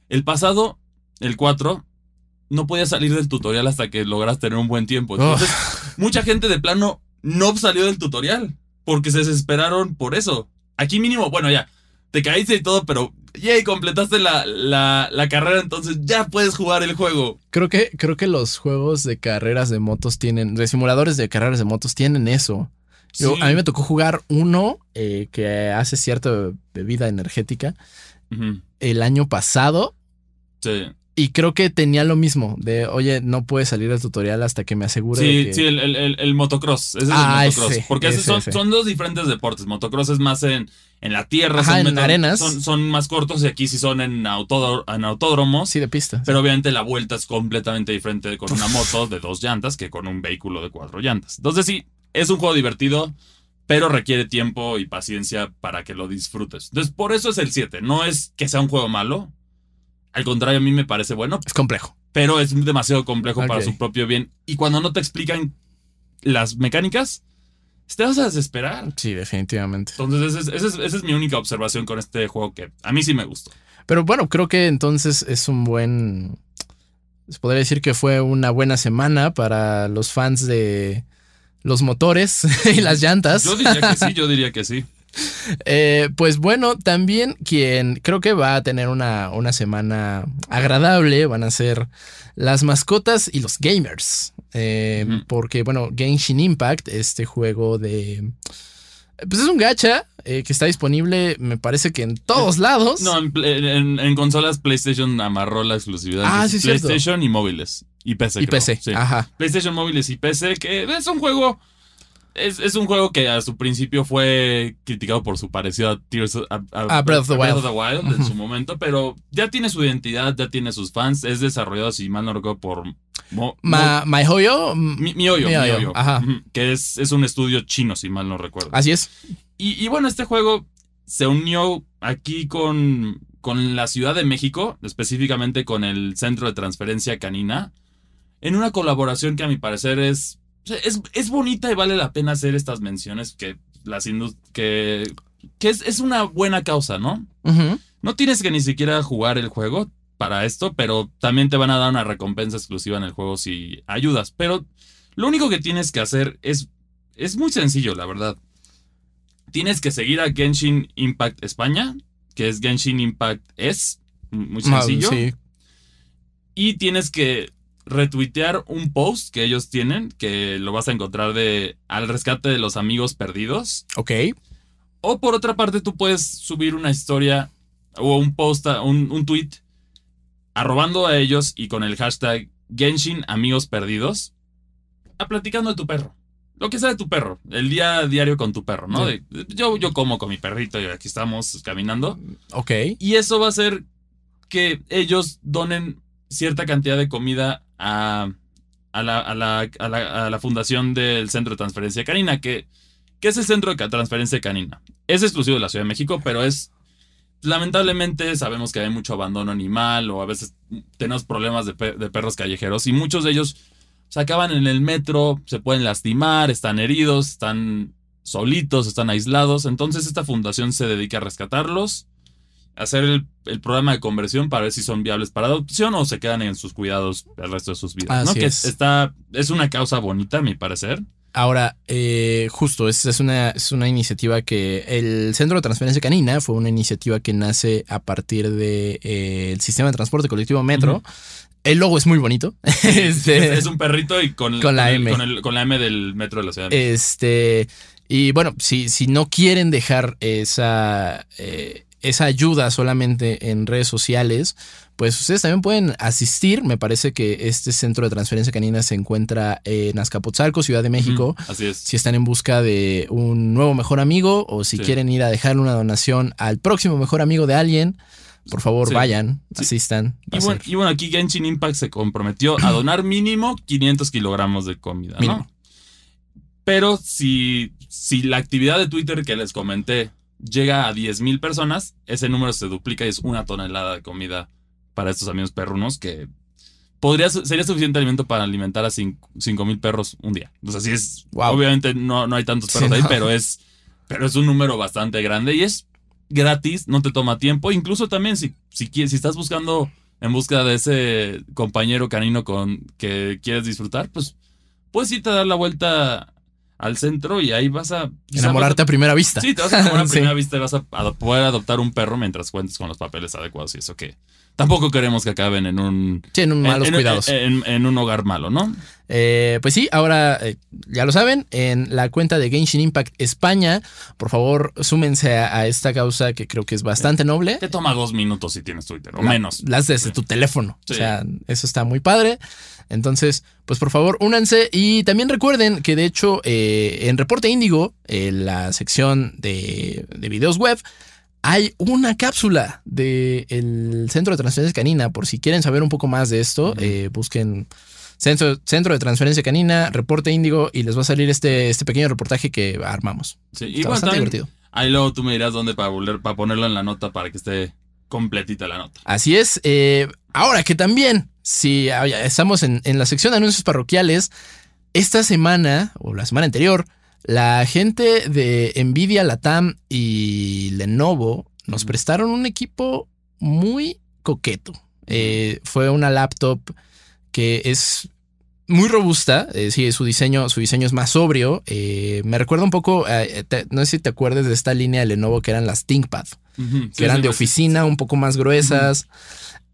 El pasado, el 4, no podía salir del tutorial hasta que logras tener un buen tiempo. Entonces, mucha gente de plano no salió del tutorial porque se desesperaron por eso. Aquí mínimo, bueno, ya, te caíste y todo, pero yay, completaste la, la, carrera, entonces ya puedes jugar el juego. Creo que, creo que los juegos de carreras de motos tienen, de simuladores de carreras de motos tienen eso. A mí me tocó jugar uno eh, que hace cierta bebida energética el año pasado. Sí. Y creo que tenía lo mismo, de oye, no puedes salir del tutorial hasta que me asegure. Sí, que... sí, el, el, motocross. Ese es el ah, motocross. porque son, son, dos diferentes deportes. Motocross es más en, en la tierra, son en arenas. Son, más cortos y aquí sí son en, en autódromos. Sí, de pista. Pero obviamente la vuelta es completamente diferente con una moto de dos llantas que con un vehículo de cuatro llantas. Entonces sí, es un juego divertido, pero requiere tiempo y paciencia para que lo disfrutes. Entonces por eso es el 7. No es que sea un juego malo. Al contrario, a mí me parece bueno. Es complejo. Pero es demasiado complejo para su propio bien. Y cuando no te explican las mecánicas, te vas a desesperar. Sí, definitivamente. Entonces, esa es, mi única observación con este juego que a mí sí me gustó. Pero bueno, creo que entonces es un buen. Se podría decir que fue una buena semana para los fans de los motores y las llantas. Yo diría que sí, yo diría que sí. Eh, pues bueno, también quien creo que va a tener una, una semana agradable van a ser las mascotas y los gamers. Eh, porque, bueno, Genshin Impact, este juego de. Pues es un gacha eh, que está disponible, me parece que en todos lados. No, en, consolas PlayStation amarró la exclusividad. Ah, sí, PlayStation y móviles. Y PC. Y PC, ajá. PlayStation móviles y PC, que es un juego es, un juego que a su principio fue criticado por su parecido a Tears a, Breath, of the Wild, en su momento, pero ya tiene su identidad, ya tiene sus fans. Es desarrollado, si mal no recuerdo, por My Hoyo. Mi, que es, es un estudio chino, si mal no recuerdo. Así es. Y, bueno, este juego se unió aquí con, con la Ciudad de México, específicamente con el Centro de Transferencia Canina, en una colaboración que a mi parecer es es, bonita y vale la pena hacer estas menciones que las que, que es, es, una buena causa, ¿no? No tienes que ni siquiera jugar el juego para esto, pero también te van a dar una recompensa exclusiva en el juego si ayudas. Pero lo único que tienes que hacer es, es muy sencillo, la verdad. Tienes que seguir a Genshin Impact España, que es Genshin Impact S, muy sencillo. Y tienes que retuitear un post que ellos tienen, que lo vas a encontrar de al rescate de los amigos perdidos. Ok. O por otra parte, tú puedes subir una historia o un post, un, un tweet, arrobando a ellos y con el hashtag Genshin Amigos Perdidos, a platicando de tu perro. Lo que sea de tu perro, el día a diario con tu perro, ¿no? yo, yo como con mi perrito y aquí estamos caminando. Ok. Y eso va a hacer que ellos donen cierta cantidad de comida a, la, fundación del Centro de Transferencia Canina, que, es el Centro de Transferencia Canina. Es exclusivo de la Ciudad de México, pero es lamentablemente sabemos que hay mucho abandono animal o a veces tenemos problemas de, perros callejeros y muchos de ellos se acaban en el metro, se pueden lastimar, están heridos, están solitos, están aislados. Entonces esta fundación se dedica a rescatarlos hacer el, programa de conversión para ver si son viables para adopción o se quedan en sus cuidados el resto de sus vidas. ¿no? Que es. Está, es una causa bonita, a mi parecer. Ahora, eh, justo, es, es, una, es una iniciativa que el Centro de Transferencia Canina fue una iniciativa que nace a partir del de, eh, sistema de transporte colectivo Metro. El logo es muy bonito. Este, es, un perrito y con, la M. Con, la M del metro de la ciudad. Este. Y bueno, si, si no quieren dejar esa. Eh, esa ayuda solamente en redes sociales, pues ustedes también pueden asistir. Me parece que este centro de transferencia canina se encuentra en Azcapotzalco, Ciudad de México. Así es. Si están en busca de un nuevo mejor amigo o si Sí. quieren ir a dejarle una donación al próximo mejor amigo de alguien, por favor Sí. vayan, Sí. asistan. Y bueno, ser- y bueno, aquí Genshin Impact se comprometió a donar mínimo 500 kilogramos de comida, ¿no? Pero si, si la actividad de Twitter que les comenté llega a 10 mil personas, ese número se duplica y es una tonelada de comida para estos amigos perrunos que podría, sería suficiente alimento para alimentar a 5 mil perros un día. O sea, sí es, Wow. obviamente no, no hay tantos Sí, perros ahí, no. pero es, pero es un número bastante grande y es gratis, no te toma tiempo. Incluso también si, si, quieres, si estás buscando en busca de ese compañero canino con que quieres disfrutar, pues puedes irte a dar la vuelta al centro y ahí vas a Enamorarte a primera vista. sí, te vas a enamorar a Sí. primera vista y vas a poder adoptar un perro mientras cuentes con los papeles adecuados y eso que tampoco queremos que acaben en un Tienen en- malos en, cuidados. en- en un hogar malo, ¿no? Eh, pues sí, ahora eh, ya lo saben, en la cuenta de Genshin Impact España, por favor, súmense a, a esta causa que creo que es bastante noble. Te toma dos minutos si tienes Twitter o La- menos. Las desde Sí. tu teléfono. Sí. O sea, eso está muy padre. Entonces, pues por favor, únanse. Y también recuerden que de hecho, eh, en Reporte Índigo, en la sección de, de videos web, hay una cápsula del Centro de Transferencia Canina. Por si quieren saber un poco más de esto, eh, busquen Centro, Centro de Transferencia Canina, Reporte Índigo, y les va a salir este, este pequeño reportaje que armamos. Sí, y Está bueno, bastante divertido. ahí luego tú me dirás dónde para volver, para ponerlo en la nota para que esté completita la nota. Así es. eh, ahora que también, si estamos en, en la sección de anuncios parroquiales, esta semana o la semana anterior, la gente de Nvidia, Latam y Lenovo nos prestaron un equipo muy coqueto. Eh, fue una laptop que es muy robusta. eh, sí, su diseño, su diseño es más sobrio. eh, me recuerda un poco, te- no sé si te acuerdas de esta línea de Lenovo que eran las ThinkPad Que sí, eran sí, de oficina, un poco más gruesas.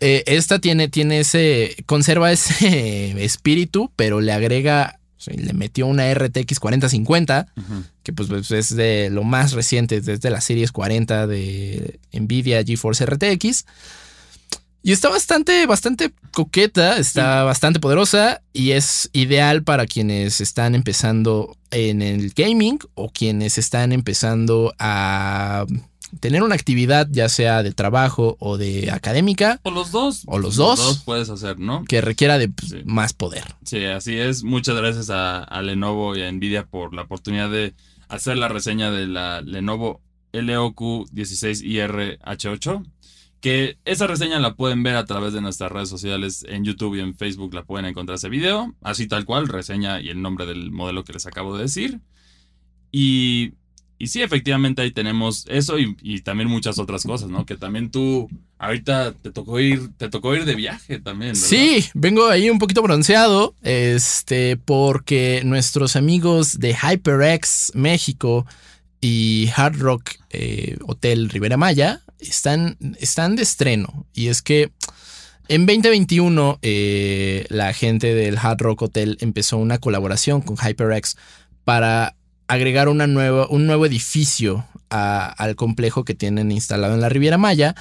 Eh, esta tiene, tiene ese, conserva ese espíritu, pero le agrega, o sea, le metió una RTX 4050, Ujú. que pues, pues, es de lo más reciente, desde la series 40 de Nvidia GeForce RTX. Y está bastante, bastante coqueta, está bastante poderosa y es ideal para quienes están empezando en el gaming o quienes están empezando a tener una actividad ya sea de trabajo o de académica O los dos. O los dos. puedes hacer, ¿no? que requiera de pues, Sí. más poder. Sí, así es. Muchas gracias a, a Lenovo y a Nvidia por la oportunidad de hacer la reseña de la Lenovo LOQ16IRH8. Que esa reseña la pueden ver a través de nuestras redes sociales en YouTube y en Facebook la pueden encontrar ese video. Así tal cual, reseña y el nombre del modelo que les acabo de decir. Y, y sí, efectivamente ahí tenemos eso y, también muchas otras cosas, ¿no? Que también tú ahorita te tocó ir, te tocó ir de viaje también. ¿verdad? Sí, vengo ahí un poquito bronceado, este, porque nuestros amigos de HyperX México y Hard Rock eh, Hotel Rivera Maya están, están de estreno. Y es que en 2021 eh, la gente del Hard Rock Hotel empezó una colaboración con HyperX para agregar una nueva, un nuevo edificio al complejo que tienen instalado en la Riviera Maya.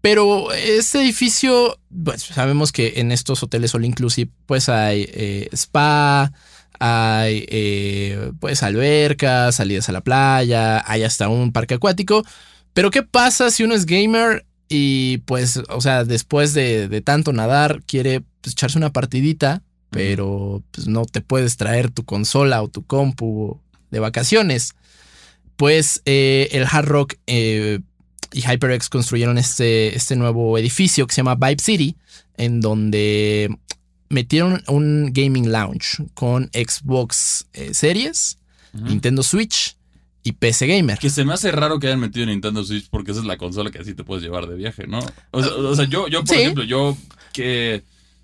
Pero este edificio, pues sabemos que en estos hoteles all inclusive, pues hay eh, spa, hay eh, pues albercas, salidas a la playa, hay hasta un parque acuático. Pero ¿qué pasa si uno es gamer y pues, o sea, después de, de tanto nadar, quiere pues, echarse una partidita, pero pues, no te puedes traer tu consola o tu compu de vacaciones? Pues eh, el Hard Rock eh, y HyperX construyeron este, este nuevo edificio que se llama Vibe City, en donde metieron un gaming lounge con Xbox eh, Series. Nintendo Switch y PC Gamer. Que se me hace raro que hayan metido Nintendo Switch porque esa es la consola que así te puedes llevar de viaje, ¿no? O sea, o sea, yo, yo, por Sí. ejemplo, yo que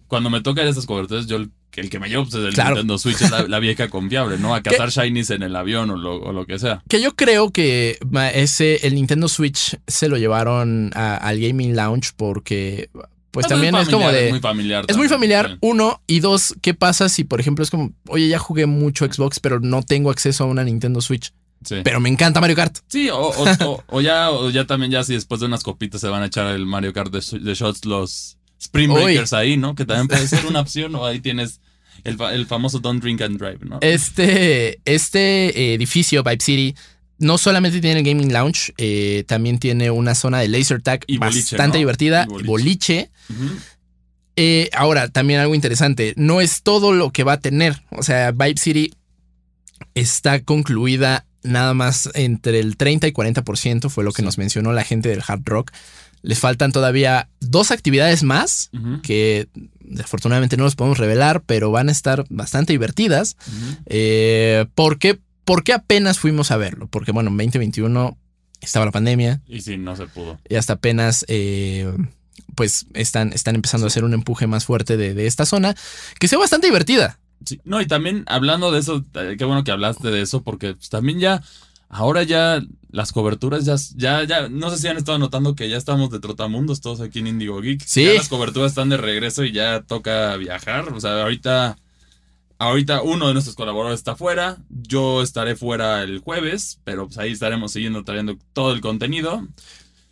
cuando me tocan esas coberturas, yo el, el que me llevo pues, es el Claro. Nintendo Switch, es la, la vieja confiable, ¿no? A ¿Qué? cazar shinies en el avión o lo, o lo que sea. Que yo creo que ese, el Nintendo Switch se lo llevaron a- al Gaming Lounge porque pues Es también es como de... Es muy familiar. Es muy familiar, sí. uno. Y dos, ¿qué pasa si, por ejemplo, es como, oye, ya jugué mucho Xbox, pero no tengo acceso a una Nintendo Switch? Sí. pero me encanta Mario Kart. Sí, o, o- o- o ya, o ya también, ya si después de unas copitas se van a echar el Mario Kart de Shots, los Spring Uy. Breakers ahí, ¿no? Que también puede ser una opción, o ahí tienes el, fa- el famoso Don't Drink and Drive, ¿no? Este, este edificio, Vibe City, no solamente tiene el Gaming Lounge, eh, también tiene una zona de laser tag Y boliche, bastante ¿no? divertida, Y boliche. Eh, ahora, también algo interesante, no es todo lo que va a tener. O sea, Vibe City está concluida nada más entre el 30 y 40%, fue lo que Sí. nos mencionó la gente del hard rock. Les faltan todavía dos actividades más que desafortunadamente no los podemos revelar, pero van a estar bastante divertidas. Ujú. Eh, ¿por, qué, por qué apenas fuimos a verlo? Porque bueno, en 2021 estaba la pandemia Y sí, no se pudo. y hasta apenas eh, pues están, están empezando a hacer un empuje más fuerte de, de esta zona que sea bastante divertida. Sí, No, y también hablando de eso, eh, qué bueno que hablaste de eso, porque pues, también ya, ahora ya las coberturas ya, ya, ya, no sé si han estado notando que ya estamos de trotamundos todos aquí en Indigo Geek. Sí. Ya las coberturas están de regreso y ya toca viajar. O sea, ahorita, ahorita uno de nuestros colaboradores está fuera, yo estaré fuera el jueves, pero pues ahí estaremos siguiendo trayendo todo el contenido.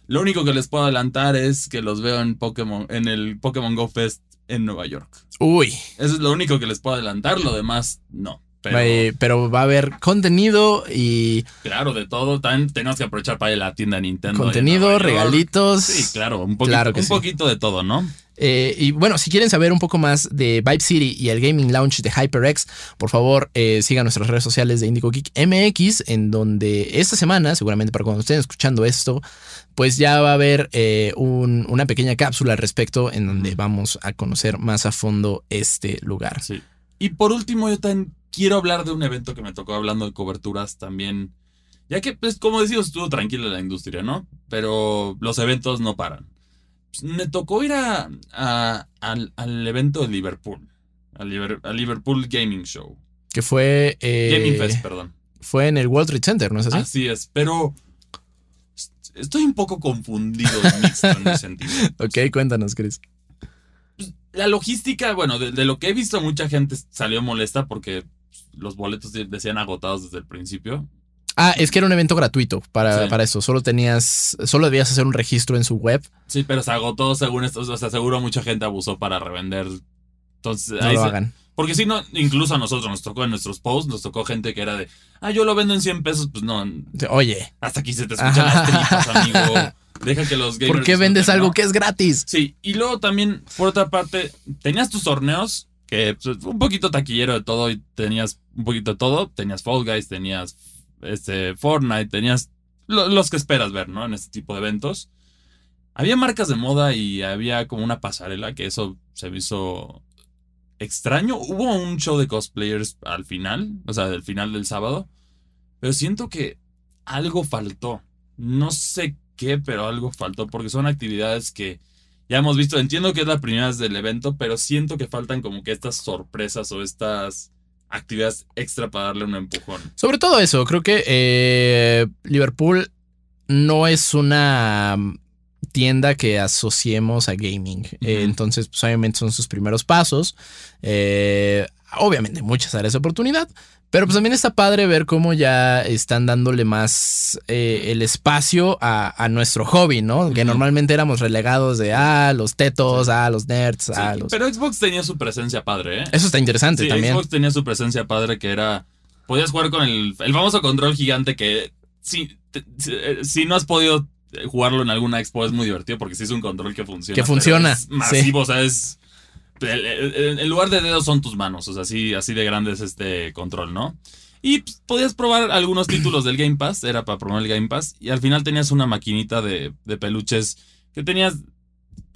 Lo único que les puedo adelantar es que los veo en Pokémon, en el Pokémon Go Fest en Nueva York. Uy, Eso es lo único que les puedo adelantar, lo demás no. Pero eh, pero va a haber contenido y claro, de todo, también tenemos que aprovechar para ir a la tienda de Nintendo. contenido, regalitos. Sí, claro, un poquito, Claro un sí. poquito de todo, ¿no? Eh, y bueno, si quieren saber un poco más de Vibe City y el Gaming Lounge de HyperX, por favor eh, sigan nuestras redes sociales de Indigo Geek MX, en donde esta semana, seguramente para cuando estén escuchando esto, pues ya va a haber eh, un- una pequeña cápsula al respecto en donde vamos a conocer más a fondo este lugar. Sí. Y por último, yo también quiero hablar de un evento que me tocó hablando de coberturas también. Ya que, pues, como decimos, estuvo tranquila la industria, ¿no? Pero los eventos no paran. Pues, me tocó ir a, a- al, al evento de Liverpool. Al, Liber- al Liverpool Gaming Show. Que fue, eh, Gaming Fest, perdón. fue en el World Trade Center, ¿no es así? Así es, pero est- estoy un poco confundido mixto en ese sentido. Ok, cuéntanos, Chris. La logística, bueno, de, de lo que he visto, mucha gente salió molesta porque los boletos de- decían agotados desde el principio. Ah, es que era un evento gratuito para, Sí. para eso. Solo tenías, solo debías hacer un registro en su web. Sí, pero se agotó según esto. O sea, seguro mucha gente abusó para revender. Entonces, No ahí lo se- hagan. porque si no, incluso a nosotros nos tocó en nuestros posts, nos tocó gente que era de, ah, yo lo vendo en 100 pesos. Pues no, Oye, hasta aquí se te escuchan las tripas, amigo. Deja que los gamers. ¿por qué vendes algo ¿no? que es gratis? Sí, y luego también, por otra parte, tenías tus torneos, que pues, un poquito taquillero de todo, y tenías un poquito de todo. Tenías Fall Guys, tenías este, Fortnite, tenías lo- los que esperas ver, ¿no? En este tipo de eventos. Había marcas de moda y había como una pasarela, que eso se me hizo extraño. Hubo un show de cosplayers al final, o sea, del final del sábado, pero siento que algo faltó. No sé qué, pero algo faltó, porque son actividades que ya hemos visto. Entiendo que es la primera vez del evento, pero siento que faltan como que estas sorpresas o estas actividades extra para darle un empujón. Sobre todo eso, creo que eh, Liverpool no es una tienda que asociemos a gaming. Eh, entonces, pues obviamente son sus primeros pasos. Eh, obviamente muchas áreas de oportunidad. Pero pues también está padre ver cómo ya están dándole más eh, el espacio a, a nuestro hobby, ¿no? Que normalmente éramos relegados de, ah, los tetos, Sí. ah, los nerds, Sí, ah, los... Pero Xbox tenía su presencia padre, ¿eh? Eso está interesante Sí, también. Xbox tenía su presencia padre que era. Podías jugar con el, el famoso control gigante que. Si, te- si, eh, si no has podido jugarlo en alguna expo, es muy divertido porque sí es un control que funciona. Que funciona, Es masivo, o sea, es. En lugar de dedos son tus manos, o sea, así, así de grande es este control, ¿no? Y pues, podías probar algunos títulos del Game Pass, era para probar el Game Pass, y al final tenías una maquinita de, de peluches que tenías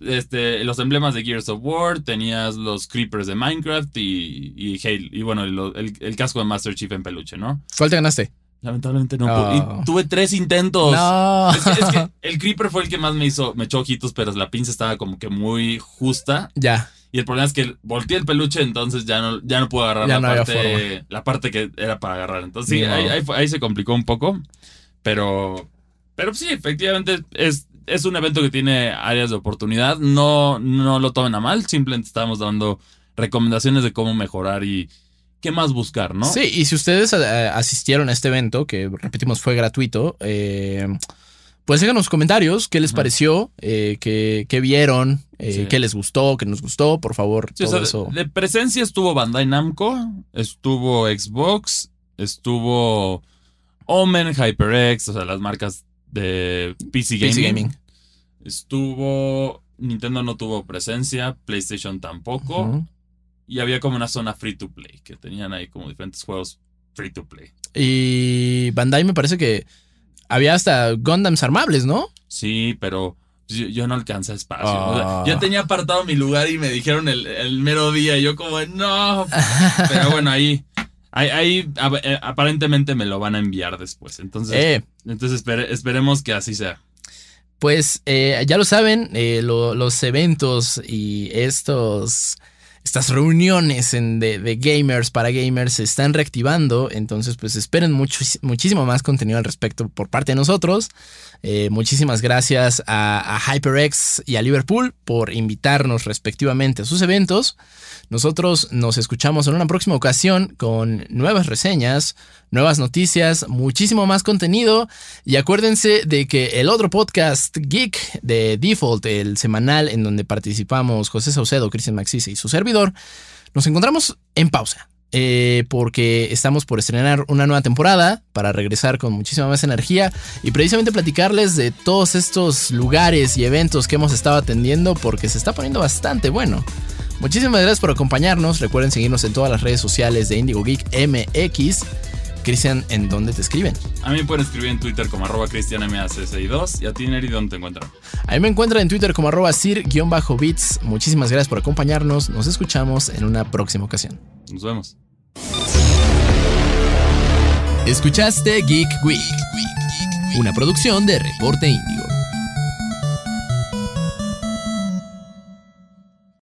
este, los emblemas de Gears of War, tenías los creepers de Minecraft y, y y bueno, el, el- el casco de Master Chief en peluche, ¿no? ¿Cuál te ganaste? Lamentablemente no. Oh. y tuve tres intentos. No. Es que, es que el creeper fue el que más me hizo, me echó ojitos, pero la pinza estaba como que muy justa. ya. Y el problema es que volteé el peluche, entonces ya no, ya no puedo agarrar Ya la, no parte, la parte que era para agarrar. Entonces sí, ahí, ahí ahí se complicó un poco. Pero, pero sí, efectivamente es, es un evento que tiene áreas de oportunidad. No, no lo tomen a mal, simplemente estamos dando recomendaciones de cómo mejorar y, ¿qué más buscar, no? Sí, y si ustedes eh, asistieron a este evento, que repetimos fue gratuito, eh, pues déjanos los comentarios qué les Ajá. pareció, eh, qué, qué vieron, eh, Sí. qué les gustó, qué nos gustó, por favor. Sí, o todo sea, eso. de presencia estuvo Bandai Namco, estuvo Xbox, estuvo Omen, HyperX, o sea, las marcas de PC Gaming. PC Gaming. Estuvo. Nintendo no tuvo presencia, PlayStation tampoco. Y había como una zona free to play, que tenían ahí como diferentes juegos free to play. Y Bandai me parece que había hasta Gundams armables, ¿no? Sí, pero yo, yo no alcancé espacio. O sea, ya tenía apartado mi lugar y me dijeron el, el mero día. Y yo, como, no. Pero bueno, ahí. Ahí, ahí, a- eh, aparentemente me lo van a enviar después. Entonces, Eh, entonces espere- esperemos que así sea. Pues eh, ya lo saben, eh, lo- los eventos y estos, estas reuniones en- de, de gamers para gamers se están reactivando, entonces pues esperen mucho, muchísimo más contenido al respecto por parte de nosotros. Eh, muchísimas gracias a, HyperX y a Liverpool por invitarnos respectivamente a sus eventos. Nosotros nos escuchamos en una próxima ocasión con nuevas reseñas, nuevas noticias, muchísimo más contenido. Y acuérdense de que el otro podcast Geek de Default, el semanal en donde participamos José Saucedo, Cristian Maxise y su servidor, nos encontramos en pausa. Eh, porque estamos por estrenar una nueva temporada para regresar con muchísima más energía y precisamente platicarles de todos estos lugares y eventos que hemos estado atendiendo porque se está poniendo bastante bueno. Muchísimas gracias por acompañarnos. Recuerden seguirnos en todas las redes sociales de Indigo Geek MX. Cristian, ¿en dónde te escriben? A mí me pueden escribir en Twitter como arroba cristianmac62 y a ti, Neri, ¿dónde te encuentran? A mí me encuentran en Twitter como arroba sir-bits. Muchísimas gracias por acompañarnos. Nos escuchamos en una próxima ocasión. Nos vemos. Escuchaste Geek Week, una producción de Reporte Índigo.